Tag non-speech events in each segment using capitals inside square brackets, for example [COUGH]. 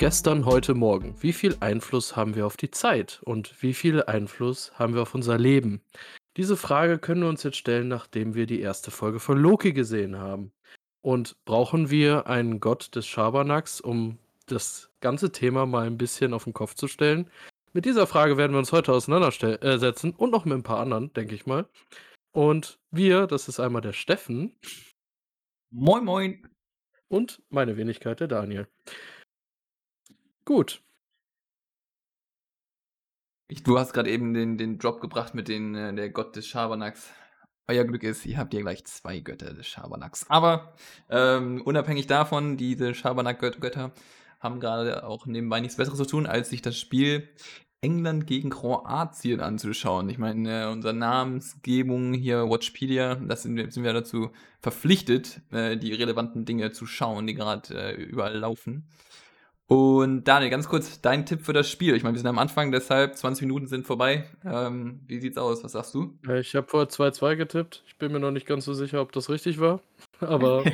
gestern, heute, morgen. Wie viel Einfluss haben wir auf die Zeit und wie viel Einfluss haben wir auf unser Leben? Diese Frage können wir uns jetzt stellen, nachdem wir die erste Folge von Loki gesehen haben. Und brauchen wir einen Gott des Schabernacks, um das ganze Thema mal ein bisschen auf den Kopf zu stellen? Mit dieser Frage werden wir uns heute auseinandersetzen und noch mit ein paar anderen, denke ich mal. Und wir, das ist einmal der Steffen. Moin, moin. Und meine Wenigkeit, der Daniel. Gut. Ich, du hast gerade eben den, den Drop gebracht mit den, äh, der Gott des Schabernacks. Euer Glück ist, ihr habt hier gleich zwei Götter des Schabernacks. Aber ähm, unabhängig davon, diese Schabernack-Götter haben gerade auch nebenbei nichts Besseres zu tun, als sich das Spiel England gegen Kroatien anzuschauen. Ich meine, äh, unsere Namensgebung hier, Watchpedia, das sind, sind wir dazu verpflichtet, äh, die relevanten Dinge zu schauen, die gerade äh, überall laufen. Und Daniel, ganz kurz, dein Tipp für das Spiel. Ich meine, wir sind am Anfang, deshalb 20 Minuten sind vorbei. Ähm, wie sieht's aus? Was sagst du? Ich habe vor 2-2 getippt. Ich bin mir noch nicht ganz so sicher, ob das richtig war. [LAUGHS] Aber.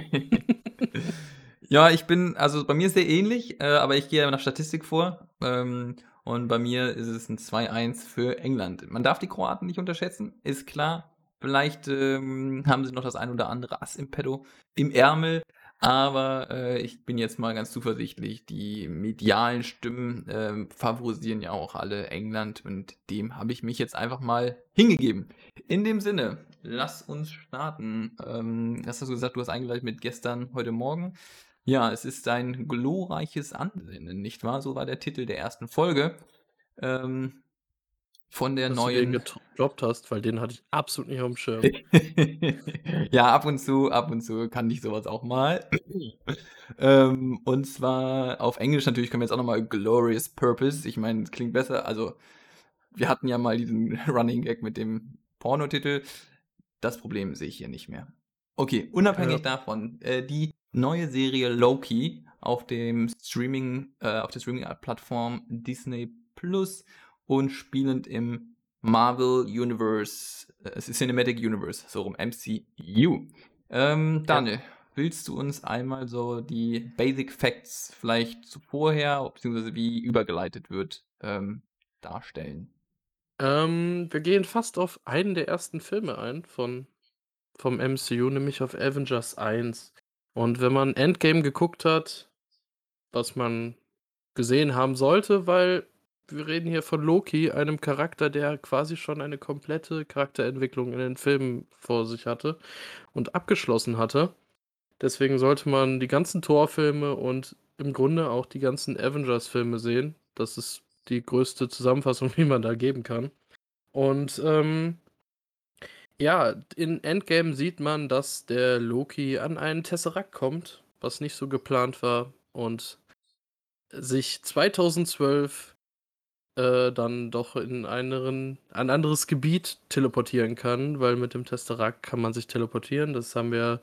[LAUGHS] ja, ich bin, also bei mir ist sehr ähnlich, äh, aber ich gehe nach Statistik vor. Ähm, und bei mir ist es ein 2-1 für England. Man darf die Kroaten nicht unterschätzen, ist klar. Vielleicht ähm, haben sie noch das ein oder andere Ass im Pedo, im Ärmel. Aber äh, ich bin jetzt mal ganz zuversichtlich. Die medialen Stimmen äh, favorisieren ja auch alle England und dem habe ich mich jetzt einfach mal hingegeben. In dem Sinne, lass uns starten. Ähm, hast du gesagt, du hast eingeleitet mit gestern, heute Morgen. Ja, es ist ein glorreiches Ansinnen, nicht wahr? So war der Titel der ersten Folge. Ähm, von der Dass neuen. Du den gedroppt hast, weil den hatte ich absolut nicht auf dem Schirm. [LAUGHS] ja, ab und zu, ab und zu kann ich sowas auch mal. [CLEARS THROAT] ähm, und zwar auf Englisch natürlich können wir jetzt auch nochmal Glorious Purpose. Ich meine, es klingt besser. Also, wir hatten ja mal diesen [LAUGHS] Running Gag mit dem Pornotitel. Das Problem sehe ich hier nicht mehr. Okay, unabhängig ja. davon, äh, die neue Serie Loki auf dem Streaming, äh, auf der Streaming-Plattform Disney Plus und spielend im Marvel Universe, äh, Cinematic Universe, so rum, MCU. Ähm, Daniel, ja. willst du uns einmal so die Basic Facts vielleicht vorher, beziehungsweise wie übergeleitet wird, ähm, darstellen? Ähm, wir gehen fast auf einen der ersten Filme ein von, vom MCU, nämlich auf Avengers 1. Und wenn man Endgame geguckt hat, was man gesehen haben sollte, weil wir reden hier von Loki, einem Charakter, der quasi schon eine komplette Charakterentwicklung in den Filmen vor sich hatte und abgeschlossen hatte. Deswegen sollte man die ganzen Torfilme und im Grunde auch die ganzen Avengers-Filme sehen. Das ist die größte Zusammenfassung, [LAUGHS] die man da geben kann. Und ähm, ja, in Endgame sieht man, dass der Loki an einen Tesseract kommt, was nicht so geplant war und sich 2012 äh, dann doch in einen, ein anderes Gebiet teleportieren kann, weil mit dem Tesseract kann man sich teleportieren. Das haben wir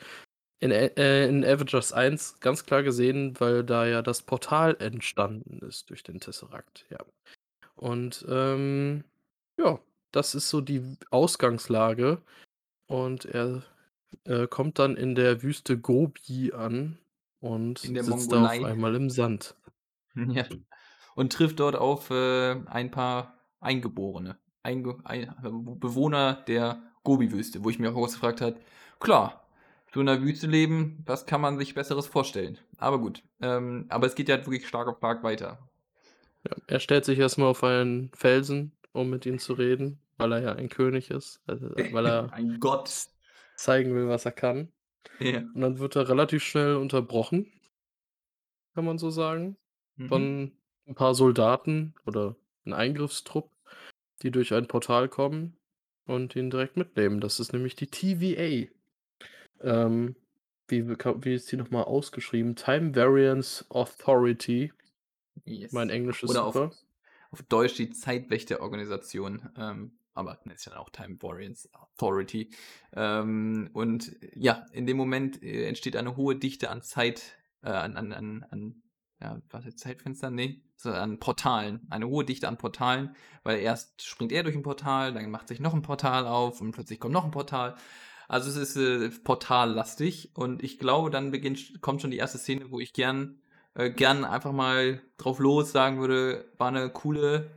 in, äh, in Avengers 1 ganz klar gesehen, weil da ja das Portal entstanden ist durch den Tesseract, ja. Und ähm, ja, das ist so die Ausgangslage. Und er äh, kommt dann in der Wüste Gobi an und sitzt da auf einmal im Sand. [LAUGHS] Ja und trifft dort auf äh, ein paar Eingeborene, Einge ein, Bewohner der Gobi-Wüste, wo ich mir auch gefragt habe, klar, so in der Wüste leben, was kann man sich Besseres vorstellen? Aber gut, ähm, aber es geht ja wirklich stark auf stark weiter. Ja, er stellt sich erstmal auf einen Felsen, um mit ihm zu reden, weil er ja ein König ist, also, weil er [LAUGHS] ein Gott zeigen will, was er kann. Ja. Und dann wird er relativ schnell unterbrochen, kann man so sagen, mhm. von ein paar Soldaten oder ein Eingriffstrupp, die durch ein Portal kommen und ihn direkt mitnehmen. Das ist nämlich die TVA. Ähm, wie, wie ist die nochmal ausgeschrieben? Time Variance Authority. Yes. Mein Englisch ist Oder. Auf, auf Deutsch die Zeitwächterorganisation. Ähm, aber das ist ja auch Time Variance Authority. Ähm, und ja, in dem Moment äh, entsteht eine hohe Dichte an Zeit, äh, an, an, an, an ja, was jetzt Zeitfenster? Nee, an Portalen. Eine hohe Dichte an Portalen, weil erst springt er durch ein Portal, dann macht sich noch ein Portal auf und plötzlich kommt noch ein Portal. Also es ist äh, portallastig und ich glaube, dann beginnt, kommt schon die erste Szene, wo ich gern äh, gern einfach mal drauf los sagen würde, war 'ne coole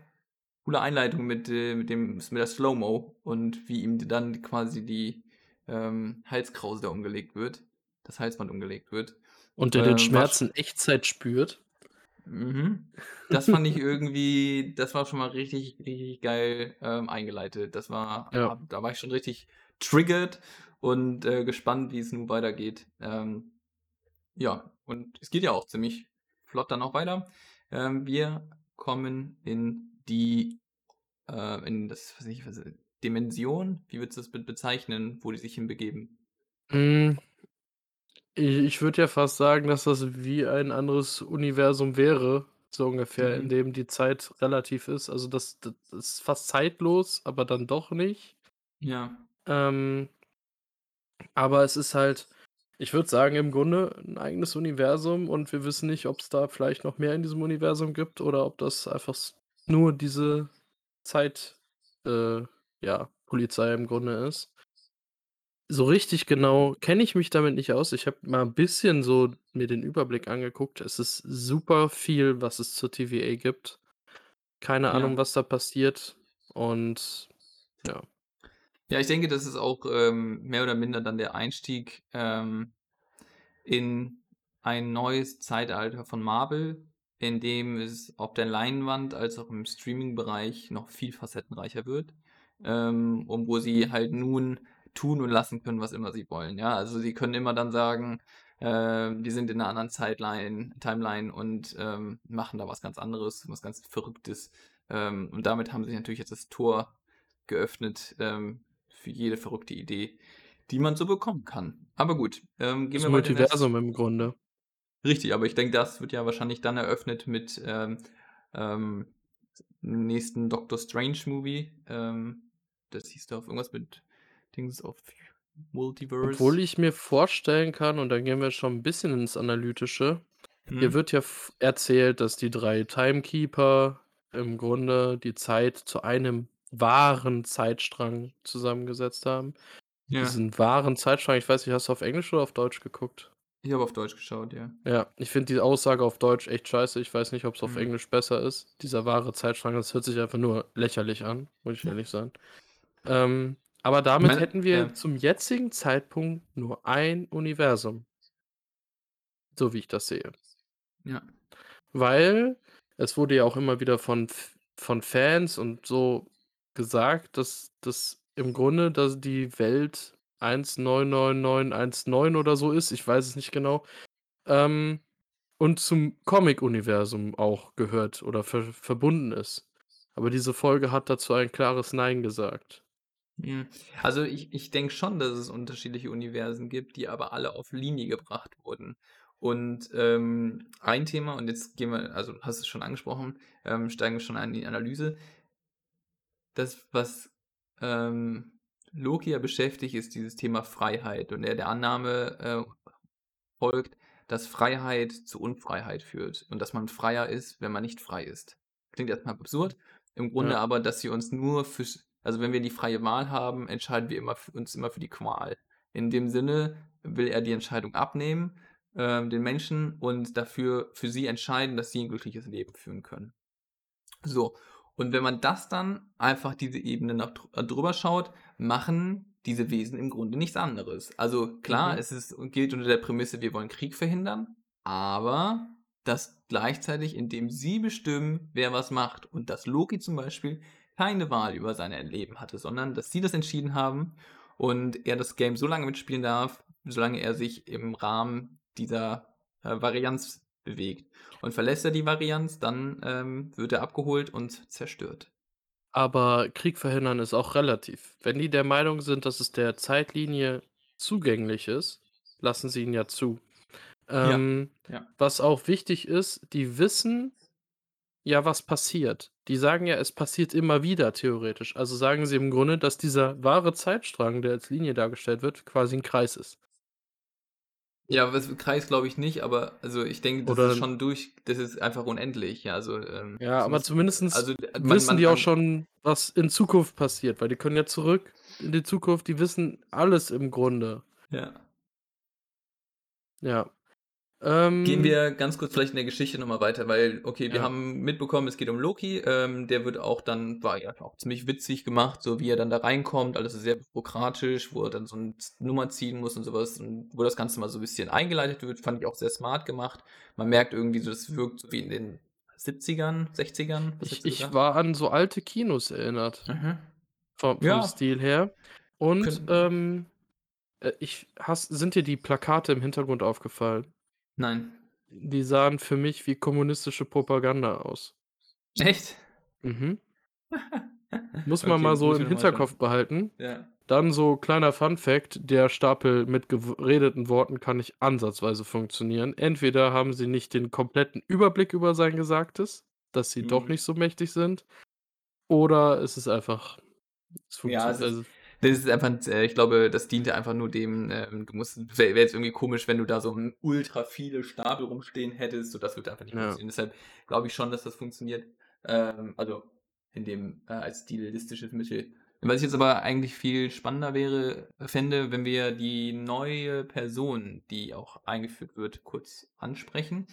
coole Einleitung mit, äh mit dem mit der Slow-Mo und wie ihm dann quasi die, ähm, Halskrause da umgelegt wird das Halsband umgelegt wird. Und der den Ähm, war Schmerz in Echtzeit spürt. Mhm. Das fand ich irgendwie das war schon mal richtig richtig geil, ähm, eingeleitet. Das war Ja. da war ich schon richtig triggered und, äh, gespannt, wie es nun weitergeht. Ähm, ja, und es geht ja auch ziemlich flott dann auch weiter. Ähm, wir kommen in die äh, in das weiß ich was Dimension? Wie würdest du das be bezeichnen, wo die sich hinbegeben? Hm. I ich würde ja fast sagen, dass das wie ein anderes Universum wäre, so ungefähr, in Mhm. dem die Zeit relativ ist. Also, das das ist fast zeitlos, aber dann doch nicht. Ja. Ähm aber es ist halt ich würde sagen, im Grunde 'n eigenes Universum und wir wissen nicht, ob's da vielleicht noch mehr in diesem Universum gibt oder ob das einfach s nur diese Zeit äh, ja, Polizei im Grunde ist. So richtig genau kenne ich mich damit nicht aus. Ich habe mal 'n bisschen so mir den Überblick angeguckt. Es ist super viel, was es zur TVA gibt. Keine Ahnung, Ja. was da passiert und ja. Ja, ich denke, das ist auch, ähm, mehr oder minder dann der Einstieg, ähm, in ein neues Zeitalter von Marvel, in dem es auf der Leinwand als auch im Streamingbereich noch viel facettenreicher wird, ähm, und wo sie halt nun tun und lassen können, was immer sie wollen, ja? Also, sie können immer dann sagen, ähm, die sind in 'ner anderen Zeitline Timeline und, ähm, machen da was ganz anderes, was ganz Verrücktes. Ähm, und damit haben sie natürlich jetzt das Tor geöffnet, ähm, für jede verrückte Idee, die man so bekommen kann. Aber gut, ähm, gehen Das wir mal Multiversum im Grunde. Richtig, aber ich denke, das wird ja wahrscheinlich dann eröffnet mit, ähm, ähm, nächsten Doctor Strange Movie. Das hieß doch irgendwas mit Dings of Multiverse. Obwohl ich mir vorstellen kann und dann gehen wir schon 'n bisschen ins Analytische. Hier Mhm. wird ja erzählt, dass die 3 Timekeeper im Grunde die Zeit zu einem wahren Zeitstrang zusammengesetzt haben. Ja. Diesen wahren Zeitstrang ich weiß nicht, hast du auf Englisch oder auf Deutsch geguckt? Ich habe auf Deutsch geschaut, ja. Ja, ich finde die Aussage auf Deutsch echt scheiße. Ich weiß nicht, ob's auf Mhm. Englisch besser ist. Dieser wahre Zeitstrang, das hört sich einfach nur lächerlich an, muss ich ehrlich sein. Ähm, aber damit Meine hätten wir ja. zum jetzigen Zeitpunkt nur ein Universum. So wie ich das sehe. Ja. Weil es wurde ja auch immer wieder von von Fans und so gesagt, dass dass im Grunde, dass die Welt 199919 oder so ist, ich weiß es nicht genau, ähm, und zum Comic-Universum auch gehört oder ver verbunden ist. Aber diese Folge hat dazu ein klares Nein gesagt. Also, ich ich denke schon, dass es unterschiedliche Universen gibt, die aber alle auf Linie gebracht wurden. Und, ähm, ein Thema und jetzt gehen wir also, hast es schon angesprochen, ähm, steigen wir schon ein in die Analyse. Das, was, ähm, Loki ja beschäftigt, ist dieses Thema Freiheit und er der Annahme, äh, folgt, dass Freiheit zu Unfreiheit führt und dass man freier ist, wenn man nicht frei ist. Klingt erst mal absurd, im Grunde Ja. aber, dass wir uns nur fürs also, wenn wir die freie Wahl haben, entscheiden wir immer f uns immer für die Qual. In dem Sinne will er die Entscheidung abnehmen, ähm, den Menschen und dafür für sie entscheiden, dass sie 'n glückliches Leben führen können. So, und wenn man das dann einfach diese Ebene noch dr äh, drüber schaut, machen diese Wesen im Grunde nichts anderes. Also, klar, Mhm. es ist gilt unter der Prämisse, wir wollen Krieg verhindern, aber das gleichzeitig, indem sie bestimmen, wer was macht und dass Loki zum Beispiel keine Wahl über sein Leben hatte, sondern dass sie das entschieden haben und er das Game so lange mitspielen darf, solange er sich im Rahmen dieser, äh, Varianz bewegt. Und verlässt er die Varianz, dann, ähm, wird er abgeholt und zerstört. Aber Krieg verhindern ist auch relativ. Wenn die der Meinung sind, dass es der Zeitlinie zugänglich ist, lassen sie ihn ja zu. Ja, Ähm, ja. was auch wichtig ist, die wissen ja, was passiert. Die sagen ja, es passiert immer wieder theoretisch. Also, sagen sie im Grunde, dass dieser wahre Zeitstrang, der als Linie dargestellt wird, quasi 'n Kreis ist. Ja, was Kreis glaube ich nicht, aber also, ich denke, das Oder ist schon durch das ist einfach unendlich, ja, also, ähm, Ja, aber zumindest also, man wissen man die auch man schon, was in Zukunft passiert, weil die können ja zurück in die Zukunft, die wissen alles im Grunde. Ja. Ja. Gehen Ähm wir ganz kurz vielleicht in der Geschichte noch mal weiter, weil okay, wir Ja. haben mitbekommen, es geht um Loki. Ähm, der wird auch dann war ja auch ziemlich witzig gemacht, so wie er dann da reinkommt. Alles ist sehr bürokratisch, wo er dann so z Nummer ziehen muss und so was und wo das Ganze mal so 'n bisschen eingeleitet wird, fand ich auch sehr smart gemacht. Man merkt irgendwie so, das wirkt so wie in den 70ern, 60ern. Was Ich ich war an so alte Kinos erinnert. Mhm. Vom vom Ja. Stil her. Und, Können ähm, äh, ich hast sind dir die Plakate im Hintergrund aufgefallen? Nein. Die sahen für mich wie kommunistische Propaganda aus. Echt? Mhm. [LAUGHS] Muss man Okay, mal so im Hinterkopf behalten. Ja. Dann so kleiner Fun Fact: Der Stapel mit geredeten Worten kann nicht ansatzweise funktionieren. Entweder haben sie nicht den kompletten Überblick über sein Gesagtes, dass sie doch Mhm. nicht so mächtig sind, oder es ist einfach es Ja, funktio es ist also das ist einfach z ich glaube, das diente einfach nur dem, ähm du musst wäre wäre jetzt irgendwie komisch, wenn du da so 'n ultra viele Stapel rumstehen hättest, so das würde einfach nicht Ja. funktionieren. Deshalb glaube ich schon, dass das funktioniert. Ähm, also in dem äh, als stilistisches Mittel. Was ich jetzt aber eigentlich viel spannender wäre fände, wenn wir die neue Person, die auch eingeführt wird, kurz ansprechen.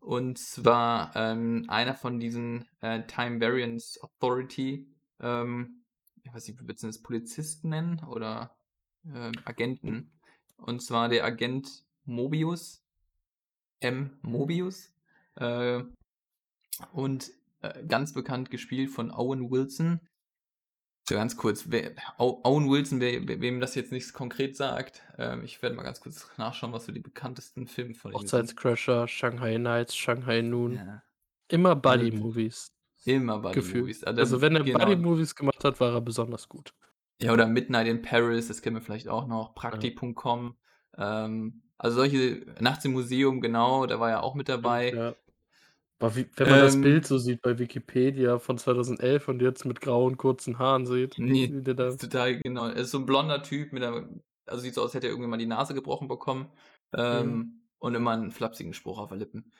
Und zwar, ähm, einer von diesen, äh, Time Variance Authority, ähm, ich weiß nicht, wie du das Polizisten nennen oder, ähm, Agenten? Und zwar der Agent Mobius. M. Mobius. Äh, und, äh, ganz bekannt gespielt von Owen Wilson. So ganz kurz, wer Owen Wilson, we we wem das jetzt nichts konkret sagt, ähm, ich werde mal ganz kurz nachschauen, was so die bekanntesten Filme von ihm sind. Hochzeitscrasher, Shanghai Nights, Shanghai Noon. Ja. Immer Also Buddy Movies. Immer Buddy Gefühlt. Movies. Ah, Also, dann wenn er genau. Movies gemacht hat, war er besonders gut. Ja, oder Midnight in Paris, das kennen wir vielleicht auch noch. Ja. Praktik.com. Ähm, also solche Nachts im Museum, genau, da war er auch mit dabei. ja. Wie wenn man das Ähm Bild so sieht bei Wikipedia von 2011 und jetzt mit grauen, kurzen Haaren sieht, Ne, wie der da ist total genau. Er ist so 'n blonder Typ mit 'ner also sieht so aus, als hätte er irgendwann mal die Nase gebrochen bekommen, Mhm. ähm, und immer 'n flapsigen Spruch auf der Lippen.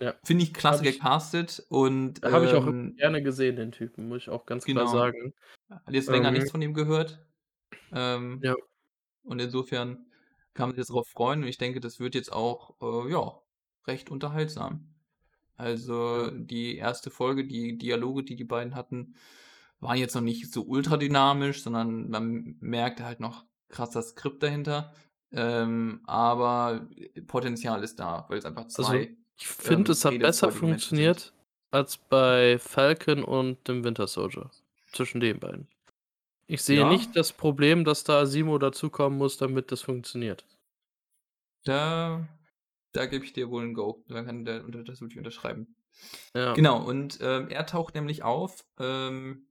Ja. Finde ich klasse Habe ich gecastet und, habe ich auch ähm gerne gesehen, den Typen, muss ich auch ganz klar Genau. sagen. Hatte jetzt länger Ähm nichts von ihm gehört. Ähm, Ja. und insofern kann man sich jetzt drauf freuen und ich denke, das wird jetzt auch, äh, ja, recht unterhaltsam. Also, die 1. Folge, die Dialoge, die die beiden hatten, waren jetzt noch nicht so ultra dynamisch, sondern man merkte halt noch krass das Skript dahinter. Ähm, aber Potenzial ist da, weil's einfach Also, 2, ich finde, ähm, es hat besser sind. funktioniert als bei Falcon und dem Winter Soldier. Zwischen den beiden. Ich sehe Ja. nicht das Problem, dass da Asimo dazukommen muss, damit das funktioniert. Da da gebe ich dir wohl 'n Go. Da kann unter das würde ich unterschreiben. Ja. Genau, und, ähm, er taucht nämlich auf, ähm,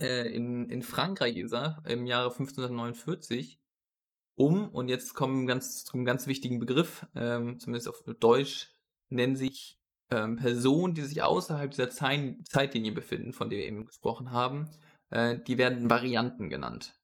äh, in in Frankreich ist er im Jahre 1549, um und jetzt kommen ganz zum ganz wichtigen Begriff, ähm, zumindest auf Deutsch, nennen sich, ähm, Personen, die sich außerhalb dieser Zein Zeitlinie befinden, von der wir eben gesprochen haben, äh, die werden Varianten genannt.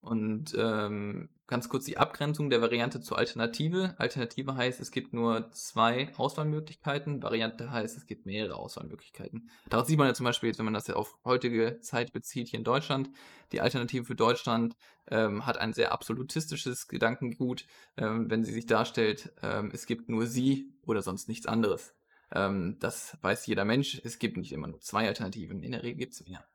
Und, ähm, ganz kurz die Abgrenzung der Variante zur Alternative. Alternative heißt, es gibt nur 2 Auswahlmöglichkeiten. Variante heißt, es gibt mehrere Auswahlmöglichkeiten. Daraus sieht man ja zum Beispiel jetzt, wenn man das ja auf heutige Zeit bezieht hier in Deutschland, die Alternative für Deutschland, ähm, hat ein sehr absolutistisches Gedankengut, ähm, wenn sie sich darstellt, ähm, es gibt nur sie oder sonst nichts anderes. Ähm, das weiß jeder Mensch. Es gibt nicht immer nur 2 Alternativen. In der Regel gibt's mehr.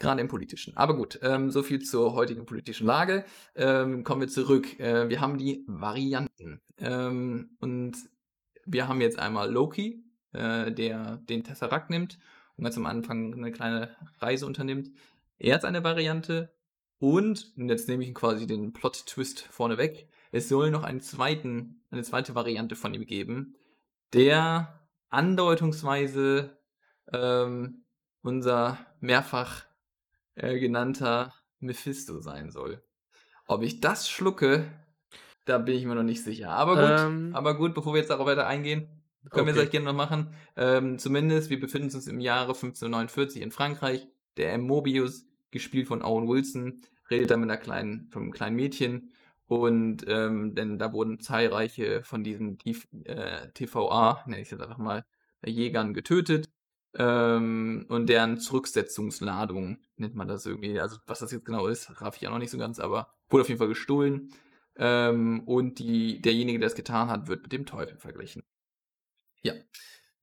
Grade im Politischen. Aber gut, ähm, so viel zur heutigen politischen Lage. Ähm, kommen wir zurück. Äh, wir haben die Varianten. Ähm, und wir haben jetzt einmal Loki, äh, der den Tesseract nimmt und ganz am Anfang 'ne kleine Reise unternimmt. Er ist eine Variante und und jetzt nehme ich quasi den Plot-Twist vorneweg. Es soll noch einen zweiten eine zweite Variante von ihm geben, der andeutungsweise, ähm, unser mehrfach, äh, genannter Mephisto sein soll. Ob ich das schlucke, da bin ich mir noch nicht sicher. Aber gut Ähm aber gut, bevor wir jetzt darauf weiter eingehen, können wir Okay. gleich gerne noch machen. Ähm, zumindest, wir befinden uns im Jahre 1549 in Frankreich. Der M. Mobius, gespielt von Owen Wilson, redet da mit 'ner kleinen von 'nem kleinen Mädchen und, ähm, denn da wurden zahlreiche von diesen äh, TVA, nenne ich's jetzt einfach mal, Jägern getötet, ähm, und deren Zurücksetzungsladung nennt man das irgendwie. Also, was das jetzt genau ist, raffe ich auch noch nicht so ganz, aber wurde auf jeden Fall gestohlen. Ähm, und die derjenige, der es getan hat, wird mit dem Teufel verglichen. Ja.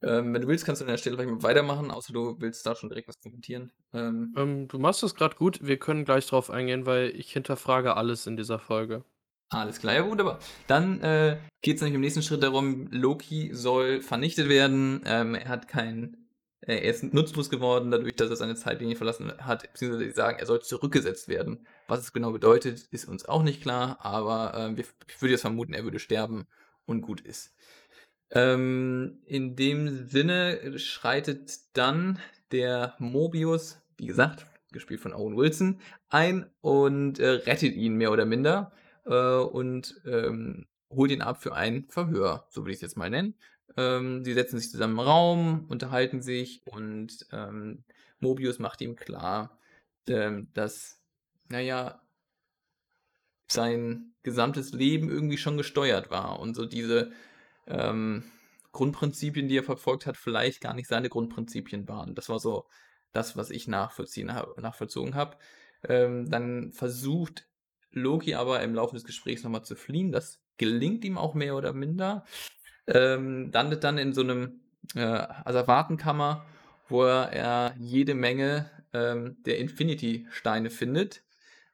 Ähm, wenn du willst, kannst du an der Stelle vielleicht mal weitermachen, außer du willst da schon direkt was kommentieren. Ähm Ähm, du machst das grad gut. Wir können gleich drauf eingehen, weil ich hinterfrage alles in dieser Folge. Alles klar, ja wunderbar. Dann, äh, geht's nämlich im nächsten Schritt darum, Loki soll vernichtet werden. Ähm, er hat kein äh, er ist nutzlos geworden dadurch, dass er seine Zeitlinie verlassen hat, beziehungsweise sie sagen, er soll zurückgesetzt werden. Was es genau bedeutet, ist uns auch nicht klar, aber, wir ich würde jetzt vermuten, er würde sterben und gut ist. Ähm, in dem Sinne schreitet dann der Mobius, wie gesagt, gespielt von Owen Wilson, ein und, äh, rettet ihn mehr oder minder, äh, und, ähm, holt ihn ab für ein Verhör, so würde ich's jetzt mal nennen. Ähm, sie setzen sich zusammen im Raum, unterhalten sich und, ähm, Mobius macht ihm klar, ähm, dass, na ja sein gesamtes Leben irgendwie schon gesteuert war und so diese, ähm, Grundprinzipien, die er verfolgt hat, vielleicht gar nicht seine Grundprinzipien waren. Das war so das, was ich nachvollziehen ha nachvollzogen habe. Ähm, dann versucht Loki aber im Laufe des Gesprächs noch mal zu fliehen. Das gelingt ihm auch mehr oder minder. Ähm, landet dann in so 'nem, äh, Asservatenkammer, wo er jede Menge, ähm, der Infinity-Steine findet.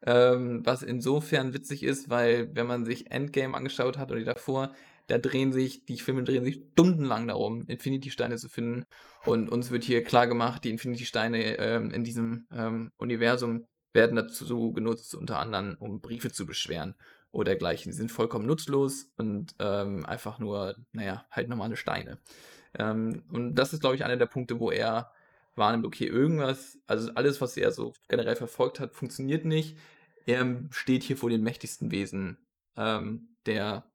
Ähm, was insofern witzig ist, weil wenn man sich Endgame angeschaut hat oder die davor, da drehen sich die Filme drehen sich stundenlang darum, Infinity-Steine zu finden. Und uns wird hier klargemacht, die Infinity-Steine, ähm, in diesem, ähm, Universum werden dazu genutzt, unter anderem, um Briefe zu beschweren oder dergleichen. Die sind vollkommen nutzlos und, ähm, einfach nur, na ja, halt normale Steine. Ähm, und das ist, glaube ich, einer der Punkte, wo er wahrnimmt, okay, irgendwas also alles, was er so generell verfolgt hat, funktioniert nicht. Er steht hier vor den mächtigsten Wesen, ähm, der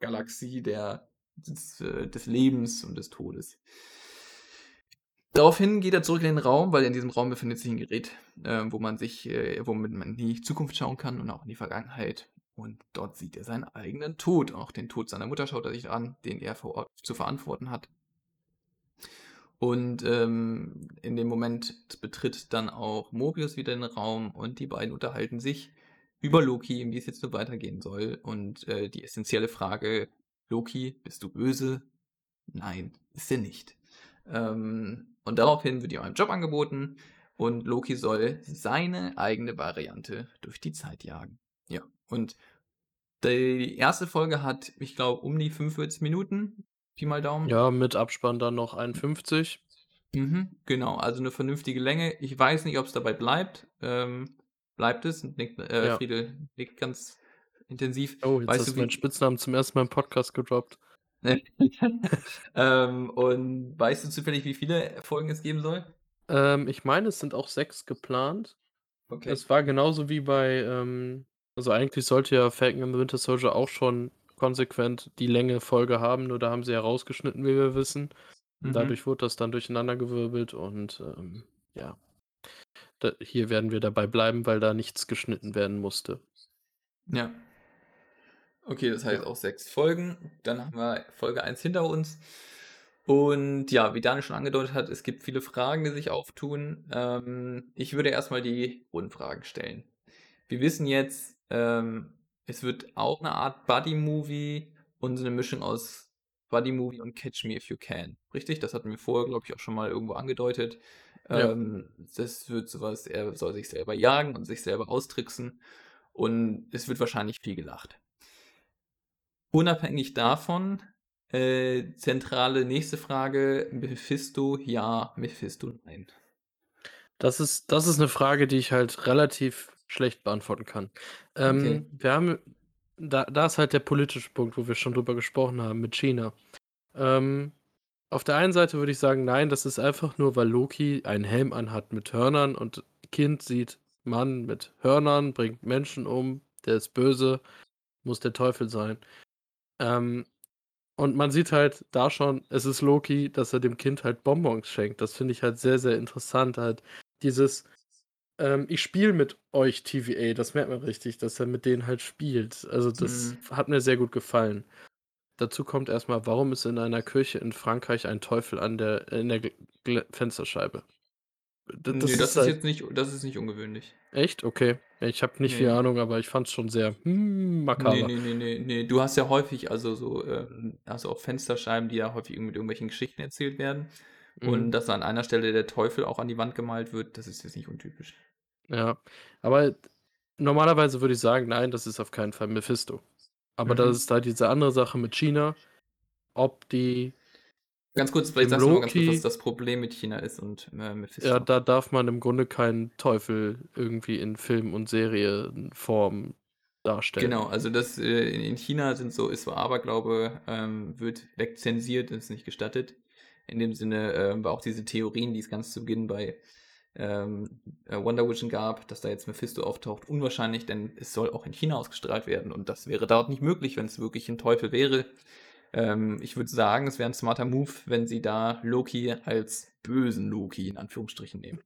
Galaxie, der des, äh, des Lebens und des Todes. Daraufhin geht er zurück in den Raum, weil in diesem Raum befindet sich ein Gerät, äh, wo man sich äh, womit man in die Zukunft schauen kann und auch in die Vergangenheit. Und dort sieht er seinen eigenen Tod. Auch den Tod seiner Mutter schaut er sich an, den er vor Ort zu verantworten hat. Und, ähm, in dem Moment betritt dann auch Mobius wieder den Raum und die beiden unterhalten sich über Loki, wie es jetzt so weitergehen soll. Und, äh, die essenzielle Frage: „Loki, bist du böse?“ „Nein, ist er nicht.“ Ähm, und daraufhin wird ihm ein Job angeboten und Loki soll seine eigene Variante durch die Zeit jagen. Und die erste Folge hat, ich glaube, um die 45 Minuten, Pi mal Daumen. Ja, mit Abspann dann noch 51. Mhm, genau, also 'ne vernünftige Länge. Ich weiß nicht, ob's dabei bleibt. Ähm, bleibt es? Nickt äh, Ja. Friedel nickt ganz intensiv. Oh, jetzt Weißt hast du, meinen Spitznamen zum 1. Mal im Podcast gedroppt. [LAUGHS] Ähm, und weißt du zufällig, wie viele Folgen es geben soll? Ähm, ich meine, es sind auch 6 geplant. Okay. Es war genauso wie bei, ähm also eigentlich sollte ja Falcon and the Winter Soldier auch schon konsequent die Länge Folge haben, nur da haben sie ja rausgeschnitten, wie wir wissen. Mhm. dadurch wurde das dann durcheinandergewirbelt und, ähm, ja. Da hier werden wir dabei bleiben, weil da nichts geschnitten werden musste. Ja. Okay, das heißt Ja. auch 6 Folgen. Dann haben wir Folge 1 hinter uns. Und ja, wie Daniel schon angedeutet hat, es gibt viele Fragen, die sich auftun. Ähm, ich würde erst mal die Grundfragen stellen. Wir wissen jetzt, ähm, es wird auch 'ne Art Buddy-Movie und so 'ne Mischung aus Buddy-Movie und Catch Me If You Can. Richtig? Das hatten wir vorher, glaube ich, auch schon mal irgendwo angedeutet. Ja. Ähm, das wird so was er soll sich selber jagen und sich selber austricksen und es wird wahrscheinlich viel gelacht. Unabhängig davon, äh, zentrale nächste Frage: Mephisto ja, Mephisto nein? Das ist das ist 'ne Frage, die ich halt relativ schlecht beantworten kann. Okay. Ähm, wir haben da da ist halt der politische Punkt, wo wir schon drüber gesprochen haben mit China. Ähm, auf der einen Seite würde ich sagen: „Nein, das ist einfach nur, weil Loki einen Helm anhat mit Hörnern und Kind sieht Mann mit Hörnern, bringt Menschen um, der ist böse, muss der Teufel sein.“ Ähm, und man sieht halt da schon, es ist Loki, dass er dem Kind halt Bonbons schenkt. Das finde ich halt sehr, sehr interessant halt. Dieses, ähm: „Ich spiele mit euch TVA“, das merkt man richtig, dass er mit denen halt spielt. Also, das Mhm. hat mir sehr gut gefallen. Dazu kommt erst mal, warum ist in einer Kirche in Frankreich ein Teufel an der in der Gl Gl Fensterscheibe? D Ne, das das ist ist halt jetzt nicht das ist nicht ungewöhnlich. Echt? Okay. Ich habe nicht viel Ne. Ahnung, aber ich fand's schon sehr, hm, makaber. ne, ne, ne, ne. Du hast ja häufig also so, ähm also auch Fensterscheiben, die ja häufig mit irgendwelchen Geschichten erzählt werden. Und Mhm. dass an einer Stelle der Teufel auch an die Wand gemalt wird, das ist jetzt nicht untypisch. Ja, aber normalerweise würde ich sagen: „Nein, das ist auf keinen Fall Mephisto.“ Aber Mhm. ist da diese andere Sache mit China, ob die Ganz kurz, vielleicht sagst du noch mal ganz kurz, was Loki das Problem mit China ist und, äh, Ja, Mephisto. da darf man im Grunde keinen Teufel irgendwie in Film und Serienform darstellen. Genau, also das, äh in China sind so ist so Aberglaube, ähm, wird wegzensiert, ist nicht gestattet. In dem Sinne, ähm, war auch diese Theorien, die es ganz zu Beginn bei, ähm, äh, Wonder Vision gab, dass da jetzt Mephisto auftaucht, unwahrscheinlich, denn es soll auch in China ausgestrahlt werden und das wäre dort nicht möglich, wenn's wirklich 'n Teufel wäre. Ähm, ich würde sagen, es wäre 'n smarter Move, wenn sie da Loki als bösen Loki in Anführungsstrichen nehmen.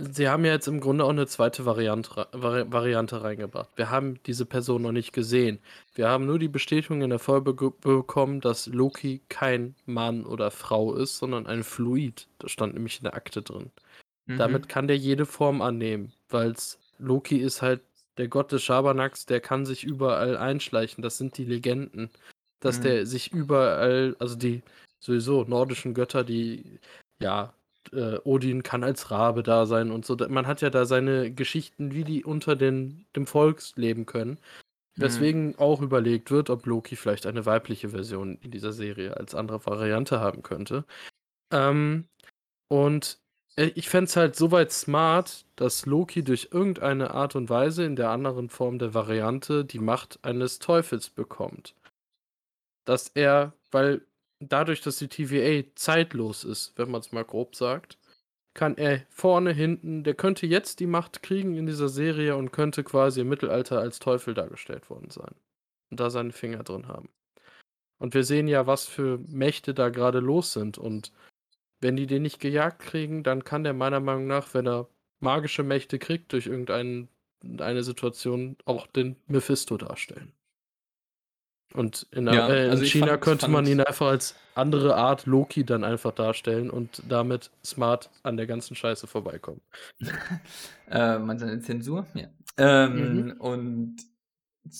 Sie haben ja jetzt im Grunde auch 'ne 2. Variant rei Vari Variante reingebracht. Wir haben diese Person noch nicht gesehen. Wir haben nur die Bestätigung in der Folge ge bekommen, dass Loki kein Mann oder Frau ist, sondern ein Fluid. Das stand nämlich in der Akte drin. Damit Mhm. kann der jede Form annehmen, weil's Loki ist halt der Gott des Schabernacks, der kann sich überall einschleichen. Das sind die Legenden, dass Mhm. der sich überall also die sowieso nordischen Götter, die ja, äh, Odin kann als Rabe da sein und so. Man hat ja da seine Geschichten, wie die unter den dem Volks leben können, Mhm. weswegen auch überlegt wird, ob Loki vielleicht eine weibliche Version in dieser Serie als andere Variante haben könnte. Ähm, und, äh, ich fände es halt so weit smart, dass Loki durch irgendeine Art und Weise in der anderen Form der Variante die Macht eines Teufels bekommt. Dass er weil dadurch, dass die TVA zeitlos ist, wenn man's mal grob sagt, kann er vorne, hinten der könnte jetzt die Macht kriegen in dieser Serie und könnte quasi im Mittelalter als Teufel dargestellt worden sein und da seine Finger drin haben. Und wir sehen ja, was für Mächte da grade los sind und wenn die den nicht gejagt kriegen, dann kann der meiner Meinung nach, wenn er magische Mächte kriegt durch irgendein eine Situation, auch den Mephisto darstellen. Und in Ja, äh, in also China fand könnte man ihn einfach als andere Art Loki dann einfach darstellen und damit smart an der ganzen Scheiße vorbeikommen. [LAUGHS] Äh, meinst du eine Zensur? Ja. Mhm. Ähm, und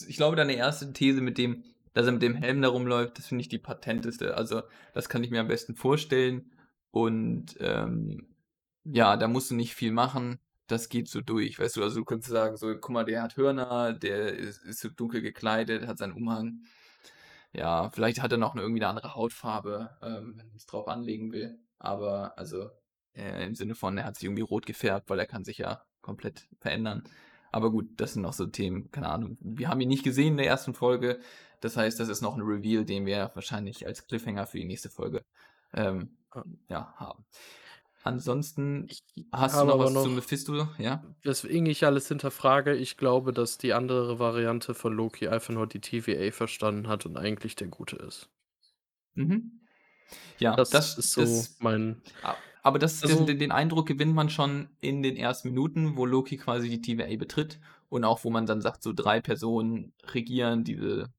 ich glaube, deine erste These mit dem dass er mit dem Helm da rumläuft, das finde ich die patenteste. Also, das kann ich mir am besten vorstellen und, ähm, ja, da musst du nicht viel machen. Das geht so durch, weißt du? Also, du könntest sagen so: „Guck mal, der hat Hörner, der ist ist so dunkel gekleidet, hat seinen Umhang.“ Ja, vielleicht hat er noch 'ne irgendwie 'ne andere Hautfarbe, ähm, wenn man's drauf anlegen will. Aber also, äh, im Sinne von, er hat sich irgendwie rot gefärbt, weil er kann sich ja komplett verändern. Aber gut, das sind noch so Themen, keine Ahnung. Wir haben ihn nicht gesehen in der ersten Folge. Das heißt, das ist noch 'n Reveal, den wir wahrscheinlich als Cliffhanger für die nächste Folge, ähm, Ah. ja, haben. Ansonsten Ich hast du habe noch aber was zu noch Mephisto, ja? weswegen ich alles hinterfrage, ich glaube, dass die andere Variante von Loki einfach nur die TVA verstanden hat und eigentlich der Gute ist. Mhm. Ja, Das das ist so das mein a aber das den also den den Eindruck gewinnt man schon in den ersten Minuten, wo Loki quasi die TVA betritt und auch, wo man dann sagt, so 3 Personen regieren diese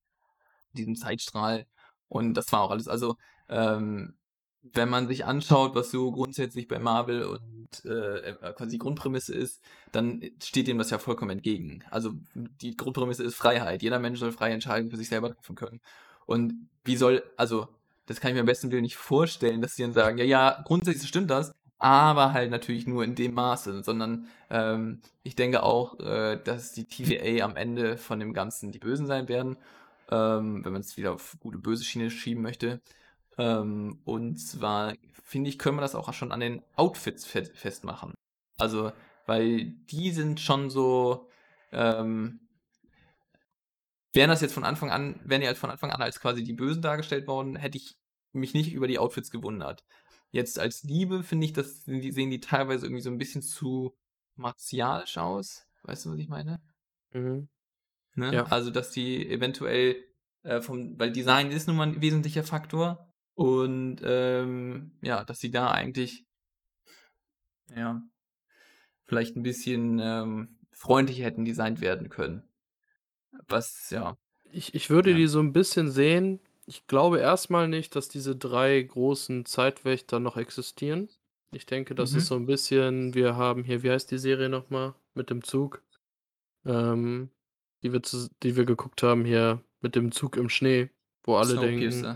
diesen Zeitstrahl und das war auch alles. Also, ähm, wenn man sich anschaut, was so grundsätzlich bei Marvel und, äh, äh, quasi Grundprämisse ist, dann steht dem das ja vollkommen entgegen. Also, die Grundprämisse ist Freiheit. Jeder Mensch soll freie Entscheidungen für sich selber treffen können. Und wie soll also, das kann ich mir am besten Willen nicht vorstellen, dass sie dann sagen: „Ja, ja, grundsätzlich stimmt das, aber halt natürlich nur in dem Maße“, sondern, ähm, ich denke auch, äh, dass die TVA am Ende von dem Ganzen die Bösen sein werden, ähm, wenn man's wieder auf Gute-Böse Schiene schieben möchte. Ähm, und zwar finde ich, können wir das auch schon an den Outfits festmachen. Also, weil die sind schon so, ähm wären das jetzt von Anfang an wären die halt von Anfang an als quasi die Bösen dargestellt worden, hätte ich mich nicht über die Outfits gewundert. Jetzt als Liebe finde ich, das die sehen die teilweise irgendwie so 'n bisschen zu martialisch aus. Weißt du, was ich meine? Mhm. Ne? Ja. Also, dass die eventuell, äh, vom weil Design ist nun mal 'n wesentlicher Faktor und, ähm, ja, dass sie da eigentlich ja vielleicht 'n bisschen, ähm, freundlicher hätten designt werden können. Was ja Ich ich würde ja. die so 'n bisschen sehen ich glaube erst mal nicht, dass diese 3 großen Zeitwächter noch existieren. Ich denke, das ist so Mhm. 'n bisschen wir haben hier wie heißt die Serie noch mal mit dem Zug? Ähm, die wir zus die wir geguckt haben hier mit dem Zug im Schnee, wo alle denken.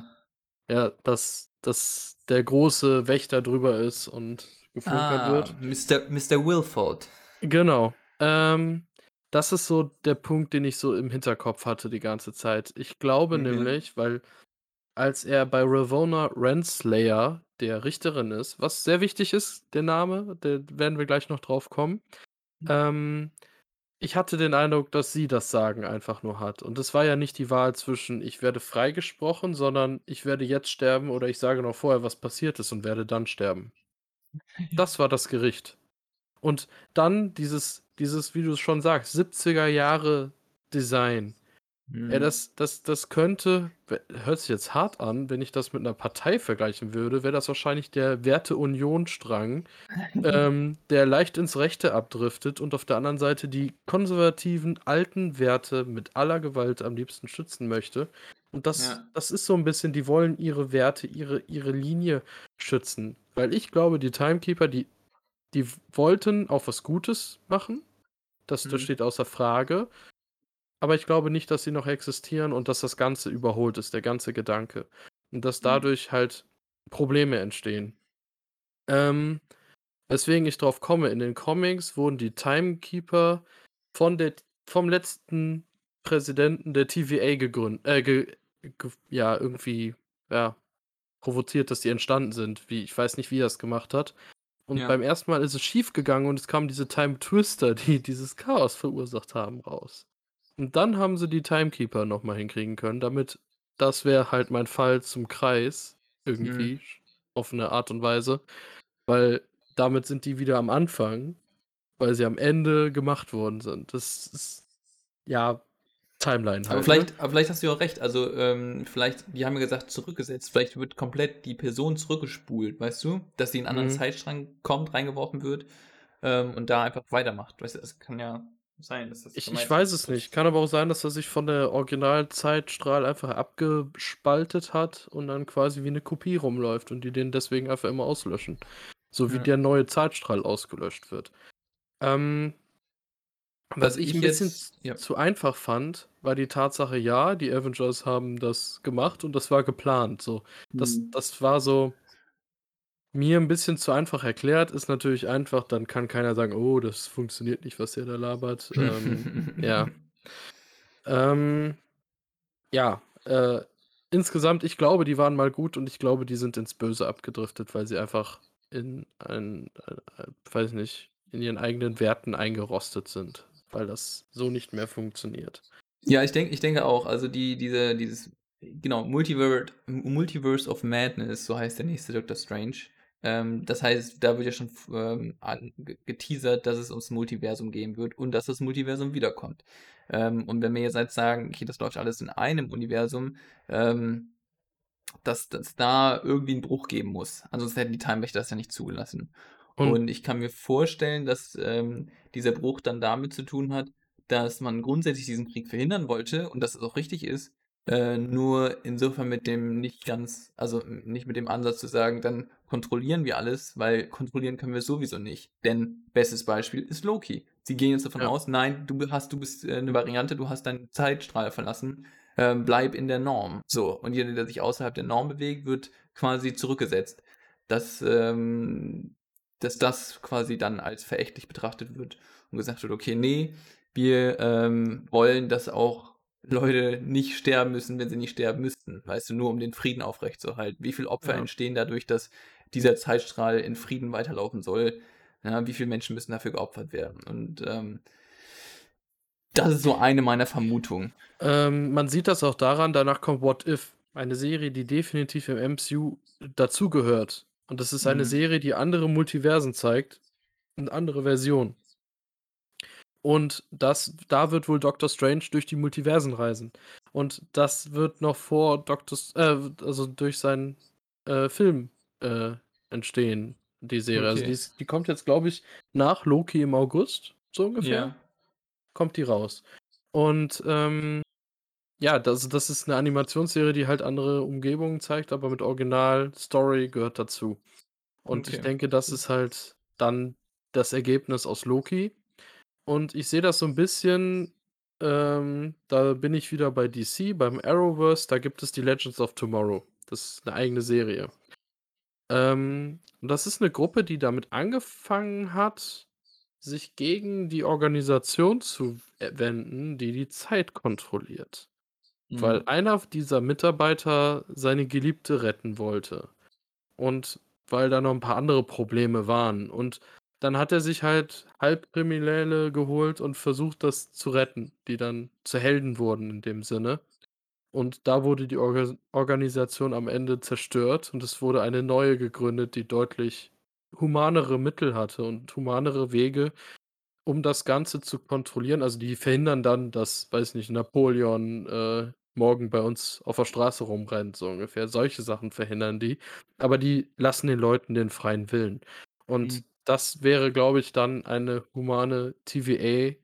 Ja, dass dass der große Wächter drüber ist und geflunkert Ah, wird. Mister Mister Wilford. Genau. Ähm, das ist so der Punkt, den ich so im Hinterkopf hatte die ganze Zeit. Ich glaube Okay. nämlich, weil als er bei Ravonna Renslayer der Richterin ist, was sehr wichtig ist, der Name, da werden wir gleich noch drauf kommen. Ähm, ich hatte den Eindruck, dass sie das Sagen einfach nur hat. Und es war ja nicht die Wahl zwischen: „Ich werde freigesprochen“, sondern: „Ich werde jetzt sterben“ oder „Ich sage noch vorher, was passiert ist und werde dann sterben.“ [LAUGHS] Das war das Gericht. Und dann dieses dieses, wie du's schon sagst, 70er Jahre Design. Mhm. das das das könnte hört sich jetzt hart an, wenn ich das mit 'ner Partei vergleichen würde, wäre das wahrscheinlich der Werte-Union-Strang, [LAUGHS] ähm, der leicht ins Rechte abdriftet und auf der anderen Seite die konservativen alten Werte mit aller Gewalt am liebsten schützen möchte. Und das Ja. das ist so 'n bisschen die wollen ihre Werte, ihre ihre Linie schützen. Weil ich glaube, die Timekeeper, die die wollten auch was Gutes machen. Das das Mhm. steht außer Frage. Aber ich glaube nicht, dass sie noch existieren und dass das Ganze überholt ist, der ganze Gedanke. Und dass Mhm. dadurch halt Probleme entstehen. Ähm, weswegen ich drauf komme, in den Comics wurden die Timekeeper von der vom letzten Präsidenten der TVA gegrün äh, ge gef ja, irgendwie, ja, provoziert, dass die entstanden sind, wie ich weiß nicht, wie er es gemacht hat. Und beim Ja. ersten Mal ist es schiefgegangen und es kamen diese Time Twister, [LAUGHS] die dieses Chaos verursacht haben, raus. Und dann haben sie die Timekeeper noch mal hinkriegen können, damit das wäre halt mein Fall zum Kreis Mhm. irgendwie sch auf 'ne Art und Weise, weil damit sind die wieder am Anfang, weil sie am Ende gemacht worden sind. Das ist ja, Timeline Aber halt, ne? vielleicht aber vielleicht hast du ja auch recht. Also, ähm, vielleicht die haben ja gesagt, zurückgesetzt. Vielleicht wird komplett die Person zurückgespult, weißt du? Dass sie in 'n anderen Mhm. Zeitstrang kommt, reingeworfen wird, ähm, und da einfach weitermacht. Weißt du, es kann ja sein, dass das Ich ich weiß es nicht. Kann aber auch sein, dass er sich von der Original-Zeitstrahl einfach abgespaltet hat und dann quasi wie 'ne Kopie rumläuft und die den deswegen einfach immer auslöschen. So wie Ja. der neue Zeitstrahl ausgelöscht wird. Ähm was Was ich ich 'n bisschen jetzt ja. zu einfach fand, war die Tatsache, ja, die Avengers haben das gemacht und das war geplant so. Das Mhm. das war so mir 'n bisschen zu einfach erklärt. Ist natürlich einfach, dann kann keiner sagen: „Oh, das funktioniert nicht, was der da labert.“ [LAUGHS] Ähm, ja. Ähm, ja, äh, insgesamt, ich glaube, die waren mal gut und ich glaube, die sind ins Böse abgedriftet, weil sie einfach in ein ein ein weiß nicht, in ihren eigenen Werten eingerostet sind, weil das so nicht mehr funktioniert. Ja, ich denke ich denke auch. Also, die diese dieses genau, Multivert M Multiverse of Madness, so heißt der nächste Doctor Strange. Ähm, das heißt, da wird ja schon ähm, geteasert, dass es ums Multiversum gehen wird und dass das Multiversum wiederkommt. Ähm, und wenn wir jetzt halt sagen: „Okay, das läuft alles in einem Universum“, ähm, dass dass da irgendwie 'n Bruch geben muss. Ansonsten hätten die Time Wächter das ja nicht zugelassen. Und Und ich kann mir vorstellen, dass, ähm, dieser Bruch dann damit zu tun hat, dass man grundsätzlich diesen Krieg verhindern wollte und dass es auch richtig ist, äh, nur insofern mit dem nicht ganz also, nicht mit dem Ansatz zu sagen: „Dann kontrollieren wir alles“, weil kontrollieren können wir sowieso nicht. Denn bestes Beispiel ist Loki. Sie gehen jetzt davon Ja. aus: „Nein, du hast du bist, äh, 'ne Variante, du hast deinen Zeitstrahl verlassen, ähm, bleib in der Norm.“ So, und jeder, der sich außerhalb der Norm bewegt, wird quasi zurückgesetzt. Dass, ähm dass das quasi dann als verächtlich betrachtet wird und gesagt wird: „Okay, ne, wir, ähm, wollen, dass auch Leute nicht sterben müssen, wenn sie nicht sterben müssten“, weißt du, nur um den Frieden aufrechtzuerhalten. Wie viel Opfer Ja. entstehen dadurch, dass dieser Zeitstrahl in Frieden weiterlaufen soll? Ja, wie viele Menschen müssen dafür geopfert werden? Und, ähm das ist so eine meiner Vermutungen. Ähm, man sieht das auch daran, danach kommt What If, eine Serie, die definitiv im MCU dazugehört. Und das ist eine Mhm. Serie, die andere Multiversen zeigt und andere Versionen. Und das da wird wohl Doctor Strange durch die Multiversen reisen. Und das wird noch vor Doctor äh, also, durch seinen, äh, Film, äh, entstehen, die Serie. Also, die Okay. ist die kommt jetzt, glaube ich, nach Loki im August, so ungefähr, Ja. kommt die raus. Und, ähm, ja, das das ist 'ne Animationsserie, die halt andere Umgebungen zeigt, aber mit Original-Story gehört dazu. Und ich Okay. denke, das ist halt dann das Ergebnis aus Loki. Und ich sehe das so 'n bisschen ähm, da bin ich wieder bei DC, beim Arrowverse, da gibt es die Legends of Tomorrow. Das ist 'ne eigene Serie. Ähm, und das ist 'ne Gruppe, die damit angefangen hat, sich gegen die Organisation zu w wenden, die die Zeit kontrolliert. Weil Mhm. einer dieser Mitarbeiter seine Geliebte retten wollte und weil da noch 'n paar andere Probleme waren. Und dann hat er sich halt Halbkriminelle geholt und versucht, das zu retten, die dann zu Helden wurden in dem Sinne. Und da wurde die Orgas Organisation am Ende zerstört und es wurde eine neue gegründet, die deutlich humanere Mittel hatte und humanere Wege, um das Ganze zu kontrollieren. Also, die verhindern dann, dass, weiß nicht, Napoleon, äh, morgen bei uns auf der Straße rumrennt, so ungefähr. Solche Sachen verhindern die, aber die lassen den Leuten den freien Willen. Und Mhm. das wäre, glaube ich, dann eine humane TVA.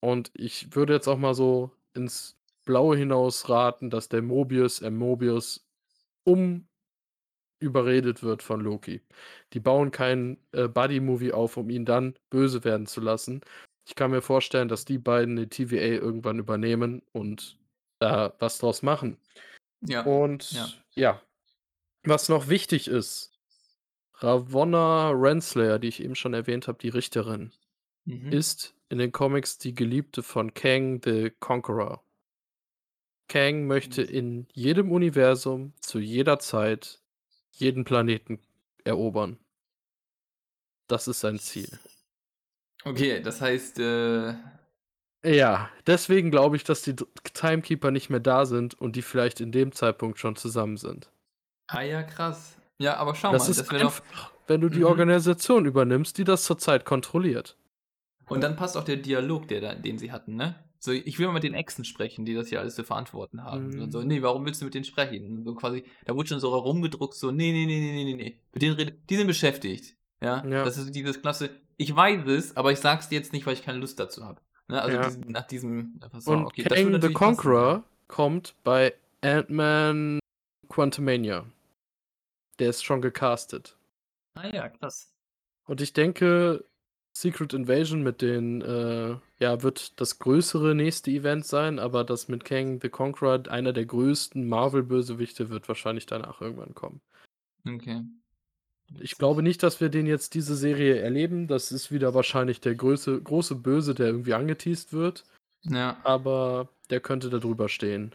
Und ich würde jetzt auch mal so ins Blaue hinaus raten, dass der Mobius M. Mobius um überredet wird von Loki. Die bauen kein, äh, Buddy-Movie auf, um ihn dann böse werden zu lassen. Ich kann mir vorstellen, dass die beiden die TVA irgendwann übernehmen und da was draus machen. Ja, ja. Und ja, was noch wichtig ist, Ravonna Renslayer, die ich eben schon erwähnt habe, die Richterin, Mhm. ist in den Comics die Geliebte von Kang the Conqueror. Kang möchte in jedem Universum zu jeder Zeit jeden Planeten erobern. Das ist sein Ziel. Okay, das heißt, äh Ja, deswegen glaube ich, dass die Timekeeper nicht mehr da sind und die vielleicht in dem Zeitpunkt schon zusammen sind. Ah ja, krass. Ja, aber schau Das mal, ist das wäre doch wenn du die mhm. Organisation übernimmst, die das zurzeit kontrolliert. Und dann passt auch der Dialog, der da den sie hatten, ne? So: „Ich will mal mit den Echsen sprechen, die das hier alles zu verantworten haben.“ Und so: Mhm. „Ne, warum willst du mit denen sprechen?“ So quasi da wurde schon so rumgedruckt, so: „Ne, ne, ne, ne, ne, ne, ne. Mit denen rede die sind beschäftigt.“ Ja? Ja. Das ist dieses klasse: „Ich weiß es, aber ich sage es dir jetzt nicht, weil ich keine Lust dazu habe.“ Ne, also Ja. diesen nach diesem so, Und okay, Kang the natürlich passen. Conqueror kommt bei Ant-Man Quantumania. Der ist schon gecastet. Ah ja, krass. Und ich denke, Secret Invasion mit den, äh ja, wird das größere nächste Event sein, aber das mit Kang the Conqueror, einer der größten Marvel-Bösewichte, wird wahrscheinlich danach irgendwann kommen. Okay. Ich glaube nicht, dass wir den jetzt diese Serie erleben. Das ist wieder wahrscheinlich der größe große Böse, der irgendwie angeteased wird. Ja. Aber der könnte da drüber stehen.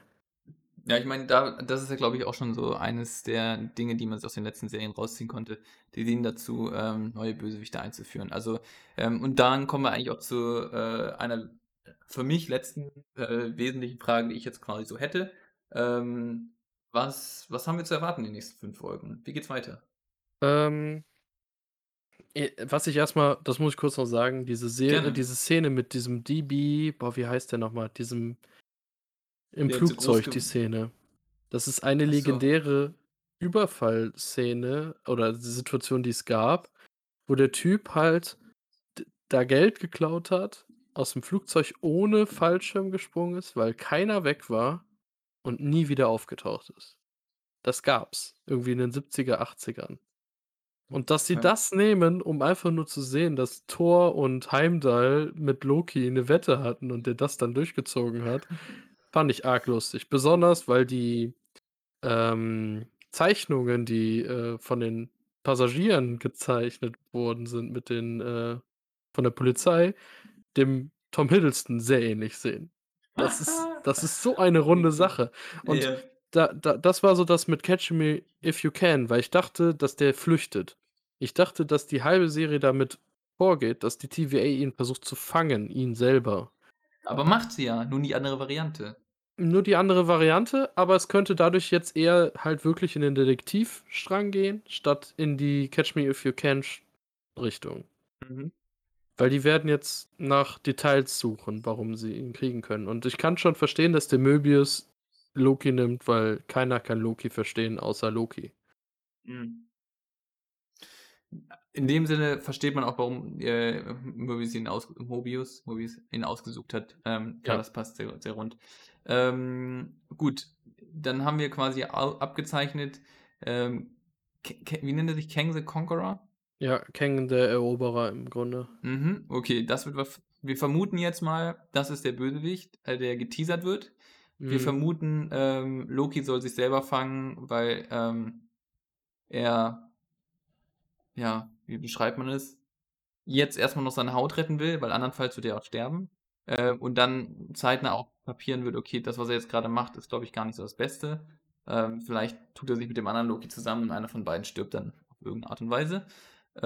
Ja, ich meine, da das ist ja, glaube ich, auch schon so eines der Dinge, die man sich aus den letzten Serien rausziehen konnte. Die dienen dazu, ähm, neue Bösewichte einzuführen. Also, ähm, und dann kommen wir eigentlich auch zu, äh, einer für mich letzten, äh, wesentlichen Frage, die ich jetzt quasi so hätte. Ähm, was was haben wir zu erwarten in den nächsten 5 Folgen? Wie geht's weiter? Ähm äh, was ich erst mal das muss ich kurz noch sagen, diese Ser Gerne. diese Szene mit diesem DB boah, wie heißt der noch mal? Diesem im Der Flugzeug, die Szene. Das ist eine so. legendäre Überfallszene oder Situation, die es gab, wo der Typ halt da Geld geklaut hat, aus'm Flugzeug ohne Fallschirm gesprungen ist, weil keiner weg war und nie wieder aufgetaucht ist. Das gab's irgendwie in den 70er, 80ern. Und dass sie das nehmen, um einfach nur zu sehen, dass Thor und Heimdall mit Loki 'ne Wette hatten und der das dann durchgezogen hat, [LAUGHS] fand ich arg lustig. Besonders, weil die, ähm, Zeichnungen, die, äh, von den Passagieren gezeichnet worden sind mit den, äh von der Polizei, dem Tom Hiddleston sehr ähnlich sehen. Das ist [LAUGHS] das ist so eine runde. Sache. Und Ja. da da das war so das mit „Catch Me If You Can“, weil ich dachte, dass der flüchtet. Ich dachte, dass die halbe Serie damit vorgeht, dass die TVA ihn versucht zu fangen, ihn selber. Aber macht sie ja, nur die andere Variante. Nur die andere Variante, aber es könnte dadurch jetzt eher halt wirklich in den Detektivstrang gehen, statt in die „Catch Me If You Can“ sch Richtung. Mhm. Weil die werden jetzt nach Details suchen, warum sie ihn kriegen können. Und ich kann schon verstehen, dass der Möbius Loki nimmt, weil keiner kann Loki verstehen außer Loki. Mhm. In dem Sinne versteht man auch, warum, äh, Möbius ihn aus Mobius Mobius ihn ausgesucht hat. Ähm, ja, Ja. das passt sehr sehr rund. Ähm, gut, dann haben wir quasi abgezeichnet, ähm, wie nennt er sich? Kang the Conqueror? Ja, Kang der Eroberer im Grunde. Mhm, okay, das wird wir wir vermuten jetzt mal, das ist der Bösewicht, äh, der geteasert wird. Wir Mhm. vermuten, ähm, Loki soll sich selber fangen, weil, ähm, er ja, wie beschreibt man es? Jetzt erst mal noch seine Haut retten will, weil andernfalls wird er auch sterben. Äh, und dann zeitnah auch kapieren wird: „Okay, das, was er jetzt grade macht, ist, glaube ich, gar nicht so das Beste.“ Ähm, vielleicht tut er sich mit dem anderen Loki zusammen und einer von beiden stirbt dann auf irgend 'ne Art und Weise.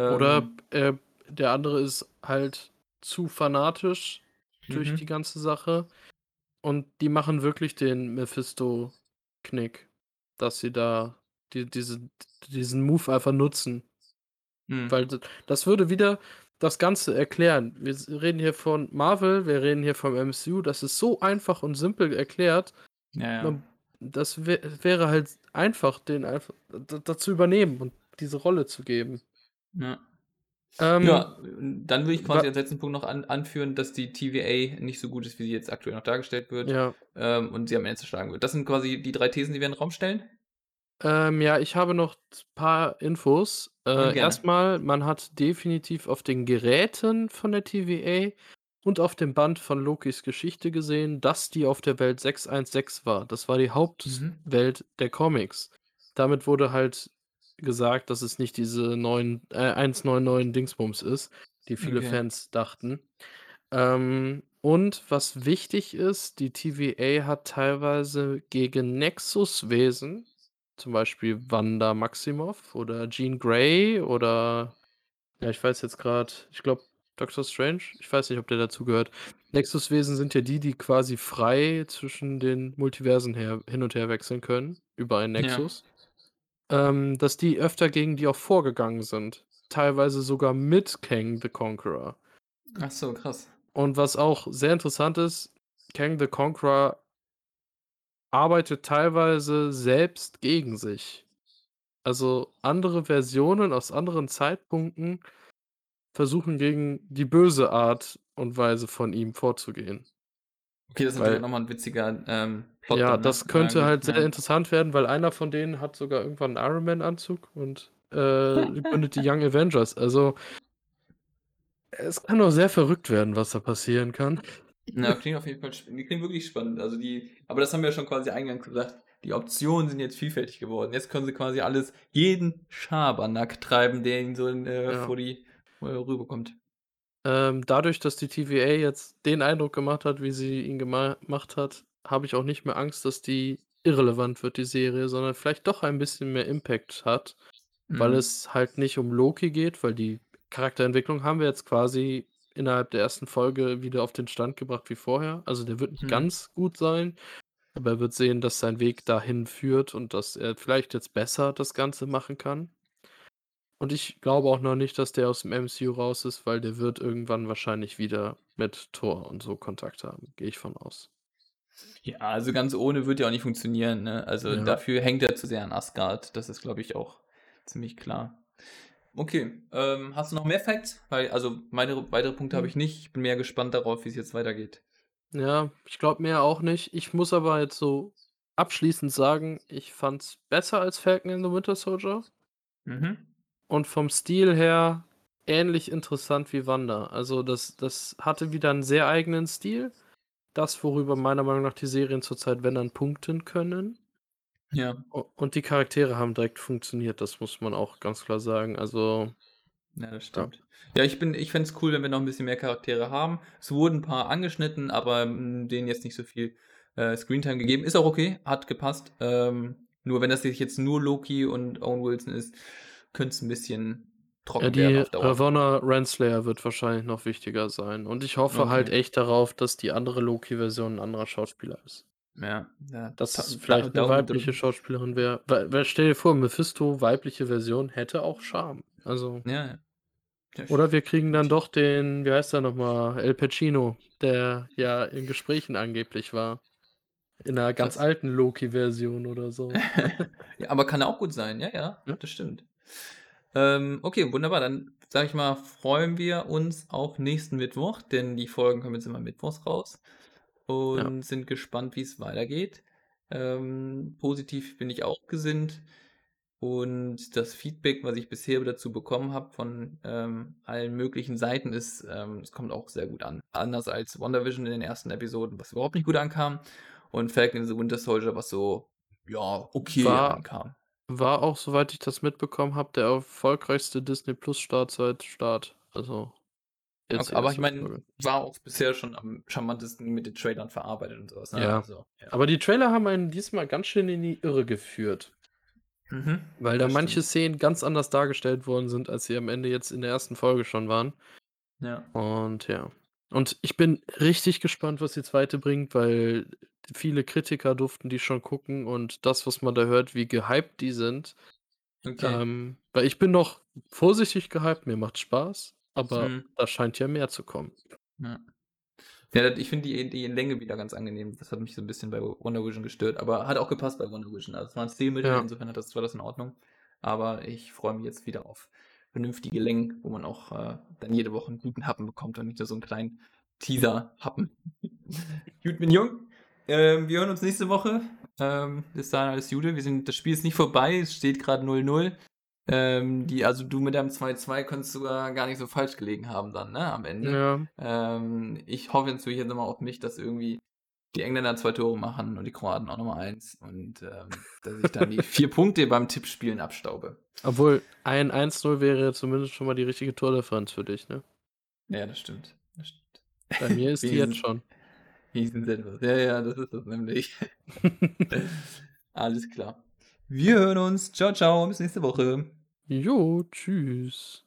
Oder, Ähm äh, der andere ist halt zu fanatisch durch die Mhm. ganze Sache und die machen wirklich den Mephisto-Knick, dass sie da die diese diesen Move einfach nutzen. Mhm. Weil das würde wieder das Ganze erklären. Wir reden hier von Marvel, wir reden hier vom MCU, das ist so einfach und simpel erklärt. Ja, ja. Das wä wäre halt einfach, den einfach d da zu übernehmen und diese Rolle zu geben. Ja. Ähm, Ja, dann würde ich quasi als letzten Punkt noch an anführen, dass die TVA nicht so gut ist, wie sie jetzt aktuell noch dargestellt wird, Ja. ähm, und sie am Ende zerschlagen wird. Das sind quasi die 3 Thesen, die wir in 'n Raum stellen? Ähm, ja, ich habe noch z paar Infos. Mhm, Äh, gerne. erst mal, man hat definitiv auf den Geräten von der TVA und auf dem Band von Lokis Geschichte gesehen, dass die auf der Welt 616 war. Das war die Mhm. Hauptwelt der Comics. Damit wurde halt gesagt, dass es nicht diese 9 äh, 199 Dingsbums ist, die viele Okay. Fans dachten. Ähm, und was wichtig ist, die TVA hat teilweise gegen Nexus-Wesen, zum Beispiel Wanda Maximoff oder Jean Grey oder ja, ich weiß jetzt grad ich glaube, Doctor Strange? Ich weiß nicht, ob der dazugehört. Nexus-Wesen sind ja die, die quasi frei zwischen den Multiversen her hin und her wechseln können über einen Ja. Nexus. Ähm, dass die öfter gegen die auch vorgegangen sind, teilweise sogar mit Kang the Conqueror. Ach so, krass. Und was auch sehr interessant ist, Kang the Conqueror arbeitet teilweise selbst gegen sich. Also, andere Versionen aus anderen Zeitpunkten versuchen gegen die böse Art und Weise von ihm vorzugehen. Okay, das ist natürlich Weil noch mal 'n witziger, ähm, Plot Ja, dann, ne? das Ja könnte gut, halt sehr ja. interessant werden, weil einer von denen hat sogar irgendwann 'n Iron Man Anzug und, äh, gründet die [LAUGHS] Young Avengers. Also es kann auch sehr verrückt werden, was da passieren kann. Ja, klingt auf jeden Fall die klingt wirklich spannend. Also, die aber das haben wir ja schon quasi eingangs gesagt, die Optionen sind jetzt vielfältig geworden. Jetzt können sie quasi alles jeden Schabernack treiben, der ihnen so in äh, Ja. vor die äh, rüberkommt. Ähm, dadurch, dass die TVA jetzt den Eindruck gemacht hat, wie sie ihn gema macht hat, habe ich auch nicht mehr Angst, dass die irrelevant wird, die Serie, sondern vielleicht doch ein bisschen mehr Impact hat, weil Mhm. es halt nicht um Loki geht, weil die Charakterentwicklung haben wir jetzt quasi innerhalb der 1. Folge wieder auf den Stand gebracht wie vorher. Also, der wird nicht Mhm. ganz gut sein, aber er wird sehen, dass sein Weg dahin führt und dass er vielleicht jetzt besser das Ganze machen kann. Und ich glaube auch noch nicht, dass der aus dem MCU raus ist, weil der wird irgendwann wahrscheinlich wieder mit Thor und so Kontakt haben, gehe ich von aus. Ja, also, ganz ohne wird ja auch nicht funktionieren, ne? Also, Ja. dafür hängt er zu sehr an Asgard. Das ist, glaube ich, auch ziemlich klar. Okay, ähm, hast du noch mehr Facts? Weil also, meine weitere Punkte habe Hm. ich nicht. Ich bin mehr gespannt darauf, wie's jetzt weitergeht. Ja, ich glaube mehr auch nicht. Ich muss aber jetzt so abschließend sagen, ich fand's besser als Falcon and the Winter Soldier. Mhm. Und vom Stil her ähnlich interessant wie Wanda. Also, das das hatte wieder 'n sehr eigenen Stil. Das, worüber meiner Meinung nach die Serien zurzeit, wenn dann, punkten können. Ja. U und die Charaktere haben direkt funktioniert, das muss man auch ganz klar sagen. Also Ja, das ja. stimmt. Ja, ich bin ich fände es cool, wenn wir noch 'n bisschen mehr Charaktere haben. Es wurden 'n paar angeschnitten, aber, hm, denen jetzt nicht so viel, äh, Screentime gegeben. Ist auch okay, hat gepasst. Ähm, nur wenn das jetzt nur Loki und Owen Wilson ist, könnte es 'n bisschen Ja, trocken die werden auf Dauer. Ravonna Renslayer wird wahrscheinlich noch wichtiger sein. Und ich hoffe halt Okay. echt darauf, dass die andere Loki-Version 'n anderer Schauspieler ist. Ja, ja. Dass Ta es Da vielleicht 'ne Daumen weibliche. Schauspielerin wäre. Weil stell dir vor, Mephisto, weibliche Version, hätte auch Charme. Also Ja, ja. Ja, Oder wir kriegen dann doch den wie heißt der noch mal? Al Pacino, der ja in Gesprächen angeblich war. In 'ner ganz Krass. alten Loki-Version oder so. [LAUGHS] Ja, aber kann auch gut sein. Ja, ja, Ja. das stimmt. Ähm, okay, wunderbar. Dann sage ich mal, freuen wir uns auf nächsten Mittwoch, denn die Folgen kommen jetzt immer mittwochs raus Ja. und sind gespannt, wie's weitergeht. Ähm, positiv bin ich auch gesinnt. Und das Feedback, was ich bisher dazu bekommen habe von, ähm, allen möglichen Seiten, ist, ähm, es kommt auch sehr gut an. Anders als WandaVision in den ersten Episoden, was überhaupt nicht gut ankam und Falcon and the Winter Soldier, was so, ja, okay War ankam. war auch, soweit ich das mitbekommen habe, der erfolgreichste Disney-Plus-Start seit Start. Also, jetzt Ok die aber ich meine, war auch bisher schon am charmantesten mit den Trailern verarbeitet und so was, ne? Ja. Also, ja. Aber die Trailer haben einen diesmal ganz schön in die Irre geführt. Mhm. Weil da manche stimmt. Szenen ganz anders dargestellt worden sind, als sie am Ende jetzt in der ersten Folge schon waren. Ja. Und ja. Und ich bin richtig gespannt, was die zweite bringt, weil viele Kritiker durften die schon gucken und das, was man da hört, wie gehypt die sind. Okay. Ähm, weil ich bin noch vorsichtig gehypt, mir macht Spaß, aber Mhm. da scheint ja mehr zu kommen. Ja. Ja, ich finde die die Länge wieder ganz angenehm. Das hat mich so 'n bisschen bei WandaVision gestört, aber hat auch gepasst bei WandaVision. Also, es war 'n Stilmittel, Ja. insofern hat das war das in Ordnung. Aber ich freue mich jetzt wieder auf vernünftige Längen, wo man auch, äh, dann jede Woche 'n guten Happen bekommt und nicht nur so 'n kleinen Teaser-Happen. [LAUGHS] Gut, Jung, ähm, wir hören uns nächste Woche. Ähm, bis dahin alles Gute. Wir sind das Spiel ist nicht vorbei, es steht grad 0:0. Ähm, die also, du mit deinem 2:2 könntest sogar gar nicht so falsch gelegen haben dann, ne, am Ende. Ja. Ähm, ich hoffe natürlich jetzt noch mal auf mich, dass irgendwie die Engländer 2 Tore machen und die Kroaten auch noch mal 1 und, ähm, dass ich dann die [LAUGHS] 4 Punkte beim Tippspielen abstaube. Obwohl, ein 1:0 wäre zumindest schon mal die richtige Tordifferenz für dich, ne? Ja, das stimmt. Das stimmt. Bei mir ist die [LAUGHS] jetzt schon. wenigstens etwas. Ja, ja, das ist das nämlich. [LAUGHS] Alles klar. Wir hören uns. Tschau, tschau, bis nächste Woche. Jo, tschüss.